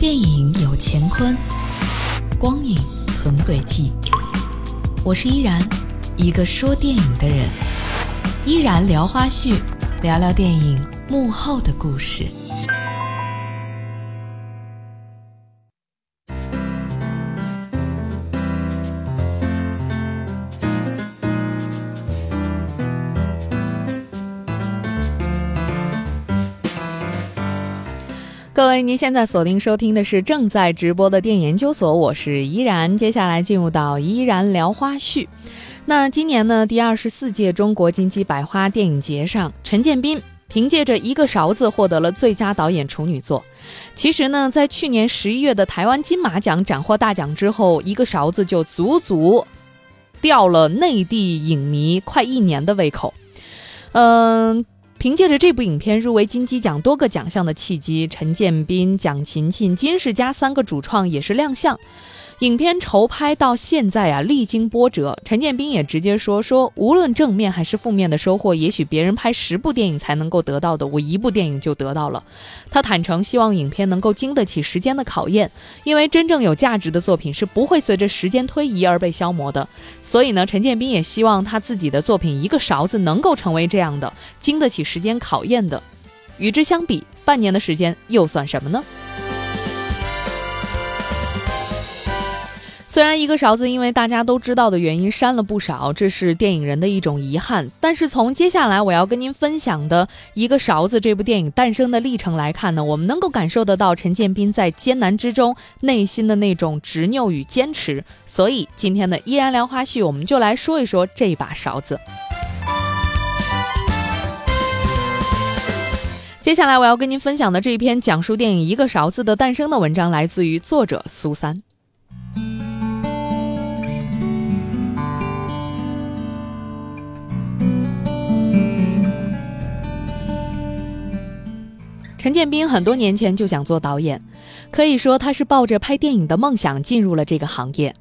电影有乾坤，光影存轨迹。我是依然，一个说电影的人。依然聊花絮，聊聊电影幕后的故事。各位，您现在锁定收听的是正在直播的电影研究所，我是依然。接下来进入到依然聊花絮。那今年呢，第二十四届中国金鸡百花电影节上，陈建斌凭借着一个勺子获得了最佳导演处女作。其实呢，在去年十一月的台湾金马奖斩获大奖之后，一个勺子就足足吊了内地影迷快一年的胃口。嗯。凭借着这部影片入围金鸡奖多个奖项的契机，陈建斌、蒋勤勤、金世佳三个主创也是亮相。影片筹拍到现在啊，历经波折，陈建斌也直接说说，无论正面还是负面的收获，也许别人拍十部电影才能够得到的，我一部电影就得到了。他坦诚希望影片能够经得起时间的考验，因为真正有价值的作品是不会随着时间推移而被消磨的。所以呢，陈建斌也希望他自己的作品《一个勺子》能够成为这样的，经得起时间考验的。与之相比，半年的时间又算什么呢？虽然一个勺子因为大家都知道的原因删了不少，这是电影人的一种遗憾。但是从接下来我要跟您分享的一个勺子这部电影诞生的历程来看呢，我们能够感受得到陈建斌在艰难之中内心的那种执拗与坚持。所以今天的依然聊花絮，我们就来说一说这把勺子。接下来我要跟您分享的这一篇讲述电影《一个勺子》的诞生的文章，来自于作者苏三。陈建斌很多年前就想做导演，可以说他是抱着拍电影的梦想进入了这个行业，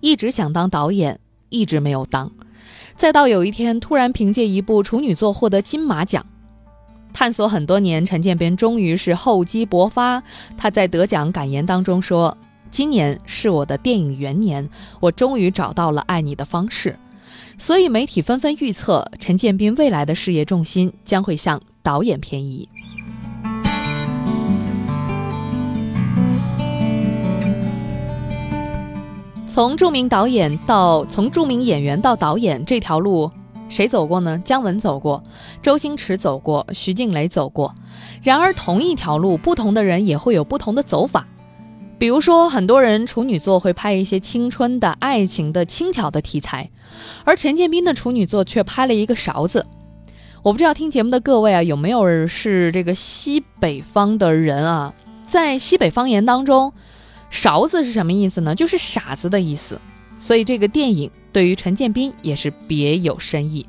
一直想当导演，一直没有当，再到有一天突然凭借一部处女作获得金马奖，探索很多年，陈建斌终于是厚积薄发。他在得奖感言当中说：“今年是我的电影元年，我终于找到了爱你的方式。”所以媒体纷纷预测，陈建斌未来的事业重心将会向导演偏移。从著名导演到从著名演员到导演这条路，谁走过呢？姜文走过，周星驰走过，徐静蕾走过。然而，同一条路，不同的人也会有不同的走法。比如说，很多人处女座会拍一些青春的爱情的轻巧的题材，而陈建斌的处女座却拍了一个勺子。我不知道听节目的各位啊，有没有是这个西北方的人啊？在西北方言当中。勺子是什么意思呢？就是傻子的意思。所以这个电影对于陈建斌也是别有深意。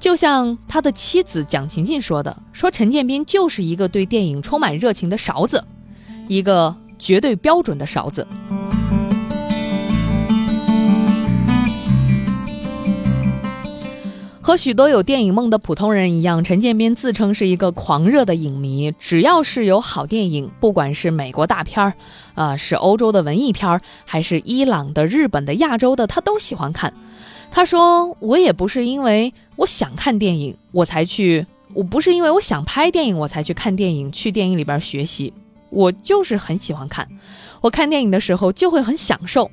就像他的妻子蒋勤勤说的：“说陈建斌就是一个对电影充满热情的勺子，一个绝对标准的勺子。”和许多有电影梦的普通人一样，陈建斌自称是一个狂热的影迷。只要是有好电影，不管是美国大片儿，啊，是欧洲的文艺片儿，还是伊朗的、日本的、亚洲的，他都喜欢看。他说：“我也不是因为我想看电影我才去，我不是因为我想拍电影我才去看电影，去电影里边学习。我就是很喜欢看，我看电影的时候就会很享受。”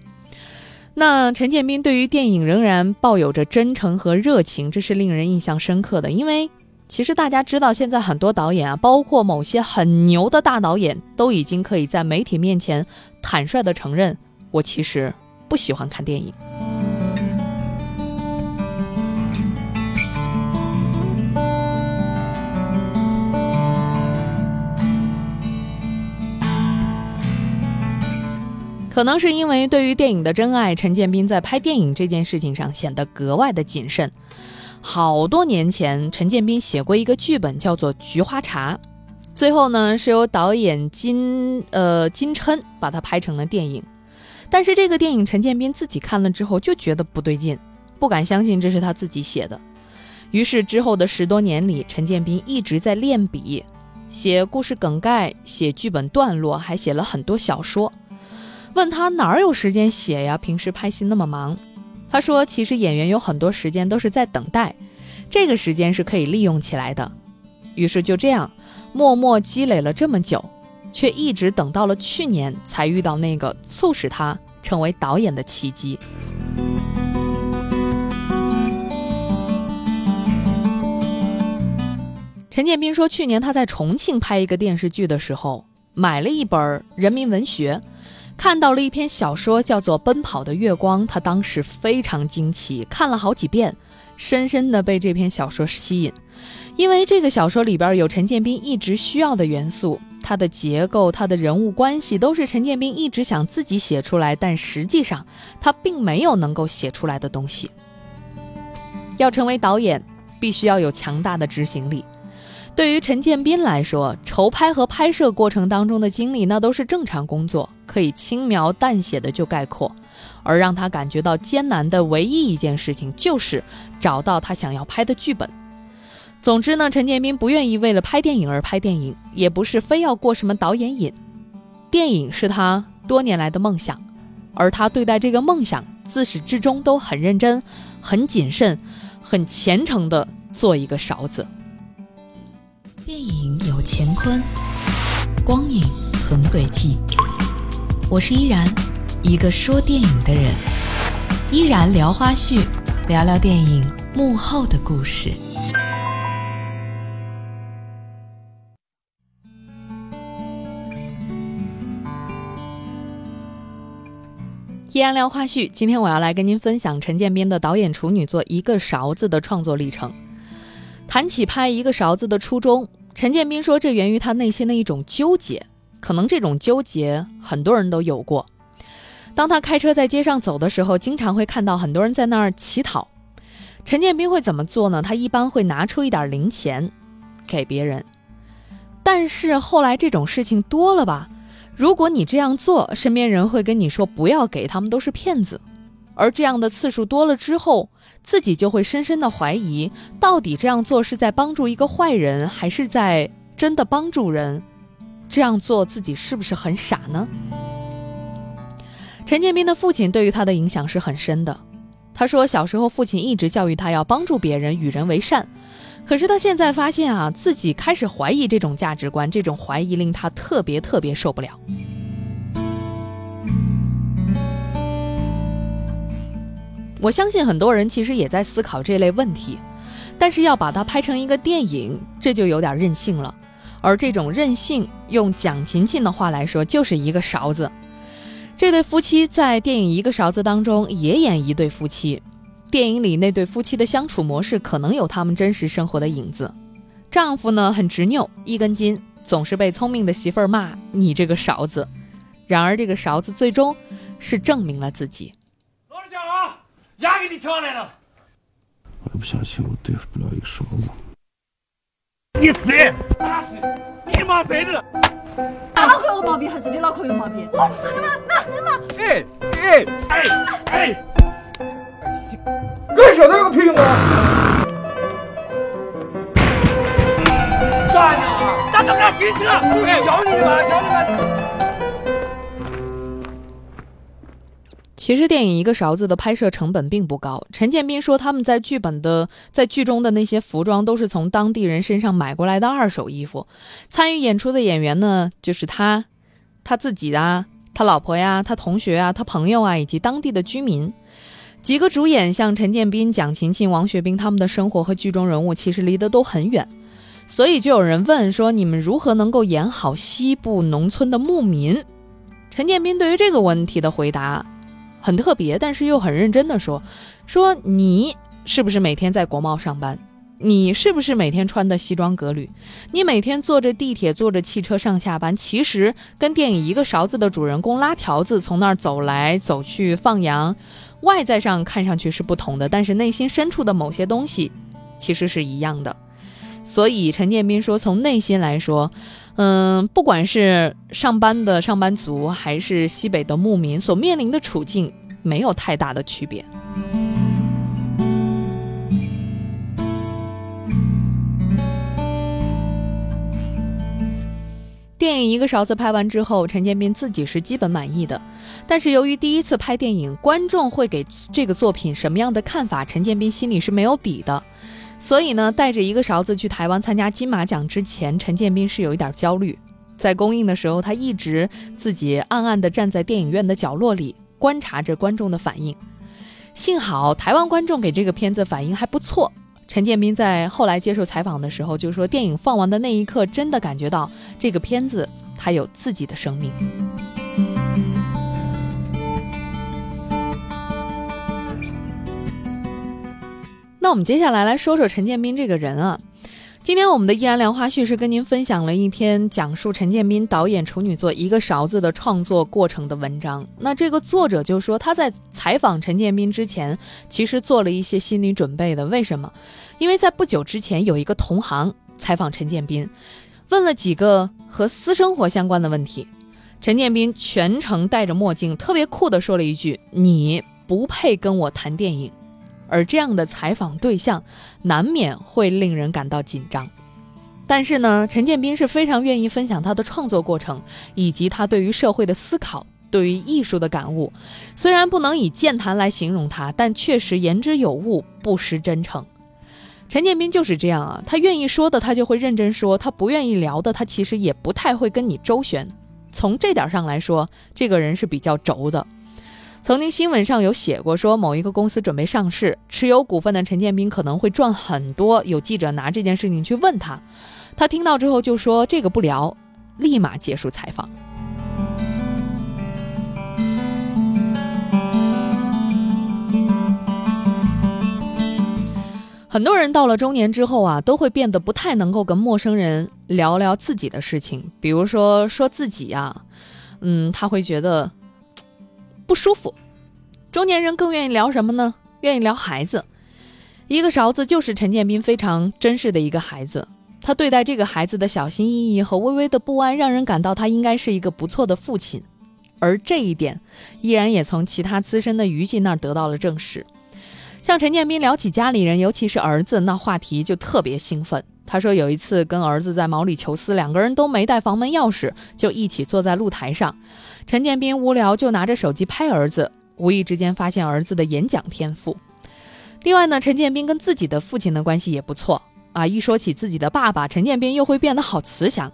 那陈建斌对于电影仍然抱有着真诚和热情，这是令人印象深刻的。因为其实大家知道，现在很多导演啊，包括某些很牛的大导演，都已经可以在媒体面前坦率地承认，我其实不喜欢看电影。可能是因为对于电影的真爱，陈建斌在拍电影这件事情上显得格外的谨慎。好多年前，陈建斌写过一个剧本，叫做《菊花茶》，最后呢是由导演金呃金琛把它拍成了电影。但是这个电影陈建斌自己看了之后就觉得不对劲，不敢相信这是他自己写的。于是之后的十多年里，陈建斌一直在练笔。写故事梗概，写剧本段落，还写了很多小说。问他哪儿有时间写呀？平时拍戏那么忙。他说，其实演员有很多时间都是在等待，这个时间是可以利用起来的。于是就这样，默默积累了这么久，却一直等到了去年才遇到那个促使他成为导演的契机。陈建斌说，去年他在重庆拍一个电视剧的时候，买了一本人民文学，看到了一篇小说，叫做《奔跑的月光》。他当时非常惊奇，看了好几遍，深深的被这篇小说吸引。因为这个小说里边有陈建斌一直需要的元素，它的结构、它的人物关系，都是陈建斌一直想自己写出来，但实际上他并没有能够写出来的东西。要成为导演，必须要有强大的执行力。对于陈建斌来说，筹拍和拍摄过程当中的经历，那都是正常工作，可以轻描淡写的就概括。而让他感觉到艰难的唯一一件事情，就是找到他想要拍的剧本。总之呢，陈建斌不愿意为了拍电影而拍电影，也不是非要过什么导演瘾。电影是他多年来的梦想，而他对待这个梦想，自始至终都很认真、很谨慎、很虔诚的做一个勺子。电影有乾坤，光影存轨迹。我是依然，一个说电影的人。依然聊花絮，聊聊电影幕后的故事。依然聊花絮，今天我要来跟您分享陈建斌的导演处女作《一个勺子》的创作历程。谈起拍《一个勺子》的初衷。陈建斌说：“这源于他内心的一种纠结，可能这种纠结很多人都有过。当他开车在街上走的时候，经常会看到很多人在那儿乞讨。陈建斌会怎么做呢？他一般会拿出一点零钱给别人。但是后来这种事情多了吧？如果你这样做，身边人会跟你说不要给他们，都是骗子。”而这样的次数多了之后，自己就会深深的怀疑，到底这样做是在帮助一个坏人，还是在真的帮助人？这样做自己是不是很傻呢？陈建斌的父亲对于他的影响是很深的。他说，小时候父亲一直教育他要帮助别人，与人为善。可是他现在发现啊，自己开始怀疑这种价值观，这种怀疑令他特别特别受不了。我相信很多人其实也在思考这类问题，但是要把它拍成一个电影，这就有点任性了。而这种任性，用蒋勤勤的话来说，就是一个勺子。这对夫妻在电影《一个勺子》当中也演一对夫妻，电影里那对夫妻的相处模式可能有他们真实生活的影子。丈夫呢很执拗，一根筋，总是被聪明的媳妇儿骂你这个勺子。然而这个勺子最终是证明了自己。牙给你抢来了！我不相信我对付不了一个勺子。你谁？哪是？你妈谁的？他脑壳有毛病还是你脑壳有毛病？我不是你妈，那是你妈！哎哎哎哎！你晓得个屁用啊！咋的？咋这么紧张？不是要你的吗？要你吗？其实电影《一个勺子》的拍摄成本并不高。陈建斌说，他们在剧本的在剧中的那些服装都是从当地人身上买过来的二手衣服。参与演出的演员呢，就是他、他自己啊、他老婆呀、他同学啊、他朋友啊，以及当地的居民。几个主演像陈建斌、蒋勤勤、王学兵，他们的生活和剧中人物其实离得都很远，所以就有人问说：“你们如何能够演好西部农村的牧民？”陈建斌对于这个问题的回答。很特别，但是又很认真的说：“说你是不是每天在国贸上班？你是不是每天穿的西装革履？你每天坐着地铁、坐着汽车上下班？其实跟电影《一个勺子》的主人公拉条子从那儿走来走去放羊，外在上看上去是不同的，但是内心深处的某些东西其实是一样的。所以陈建斌说，从内心来说。”嗯，不管是上班的上班族，还是西北的牧民，所面临的处境没有太大的区别。电影《一个勺子》拍完之后，陈建斌自己是基本满意的。但是由于第一次拍电影，观众会给这个作品什么样的看法，陈建斌心里是没有底的。所以呢，带着一个勺子去台湾参加金马奖之前，陈建斌是有一点焦虑。在公映的时候，他一直自己暗暗地站在电影院的角落里，观察着观众的反应。幸好台湾观众给这个片子反应还不错。陈建斌在后来接受采访的时候就说：“电影放完的那一刻，真的感觉到这个片子它有自己的生命。”那我们接下来来说说陈建斌这个人啊。今天我们的依然聊花絮是跟您分享了一篇讲述陈建斌导演处女作《一个勺子》的创作过程的文章。那这个作者就说他在采访陈建斌之前，其实做了一些心理准备的。为什么？因为在不久之前有一个同行采访陈建斌，问了几个和私生活相关的问题。陈建斌全程戴着墨镜，特别酷的说了一句：“你不配跟我谈电影。”而这样的采访对象，难免会令人感到紧张。但是呢，陈建斌是非常愿意分享他的创作过程，以及他对于社会的思考、对于艺术的感悟。虽然不能以健谈来形容他，但确实言之有物，不失真诚。陈建斌就是这样啊，他愿意说的，他就会认真说；他不愿意聊的，他其实也不太会跟你周旋。从这点上来说，这个人是比较轴的。曾经新闻上有写过，说某一个公司准备上市，持有股份的陈建斌可能会赚很多。有记者拿这件事情去问他，他听到之后就说：“这个不聊，立马结束采访。”很多人到了中年之后啊，都会变得不太能够跟陌生人聊聊自己的事情，比如说说自己呀，嗯，他会觉得。不舒服，中年人更愿意聊什么呢？愿意聊孩子。一个勺子就是陈建斌非常珍视的一个孩子，他对待这个孩子的小心翼翼和微微的不安，让人感到他应该是一个不错的父亲。而这一点，依然也从其他资深的娱记那儿得到了证实。像陈建斌聊起家里人，尤其是儿子，那话题就特别兴奋。他说有一次跟儿子在毛里求斯，两个人都没带房门钥匙，就一起坐在露台上。陈建斌无聊就拿着手机拍儿子，无意之间发现儿子的演讲天赋。另外呢，陈建斌跟自己的父亲的关系也不错啊。一说起自己的爸爸，陈建斌又会变得好慈祥。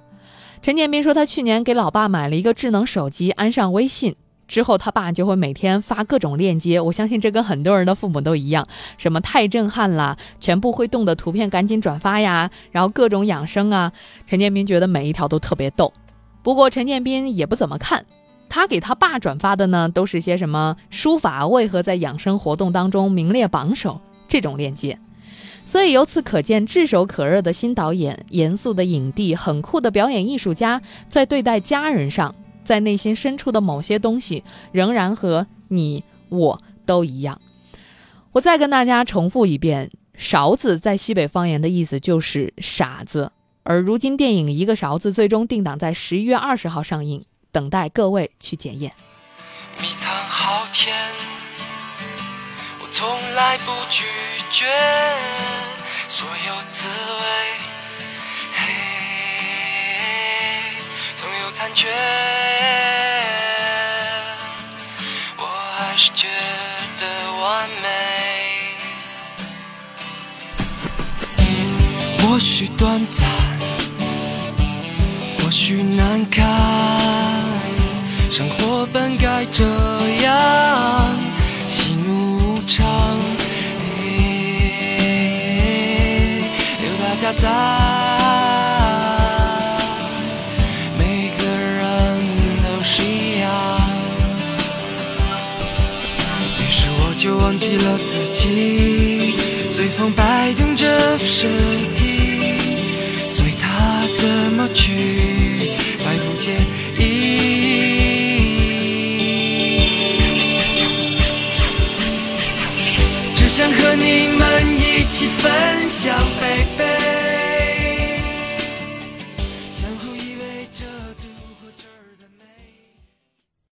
陈建斌说他去年给老爸买了一个智能手机，安上微信。之后，他爸就会每天发各种链接。我相信这跟很多人的父母都一样，什么太震撼了，全部会动的图片赶紧转发呀，然后各种养生啊。陈建斌觉得每一条都特别逗。不过陈建斌也不怎么看，他给他爸转发的呢，都是些什么书法为何在养生活动当中名列榜首这种链接。所以由此可见，炙手可热的新导演、严肃的影帝、很酷的表演艺术家，在对待家人上。在内心深处的某些东西，仍然和你我都一样。我再跟大家重复一遍：勺子在西北方言的意思就是傻子。而如今电影《一个勺子》最终定档在十一月二十号上映，等待各位去检验。蜜糖好甜，我从来不拒绝所有滋味。感觉，我还是觉得完美。或许短暂，或许难堪，生活本该这样，喜怒无常，有大家在。就忘记了自己，随风摆动着身体，随它怎么去，再不介意。只想和你们一起分享。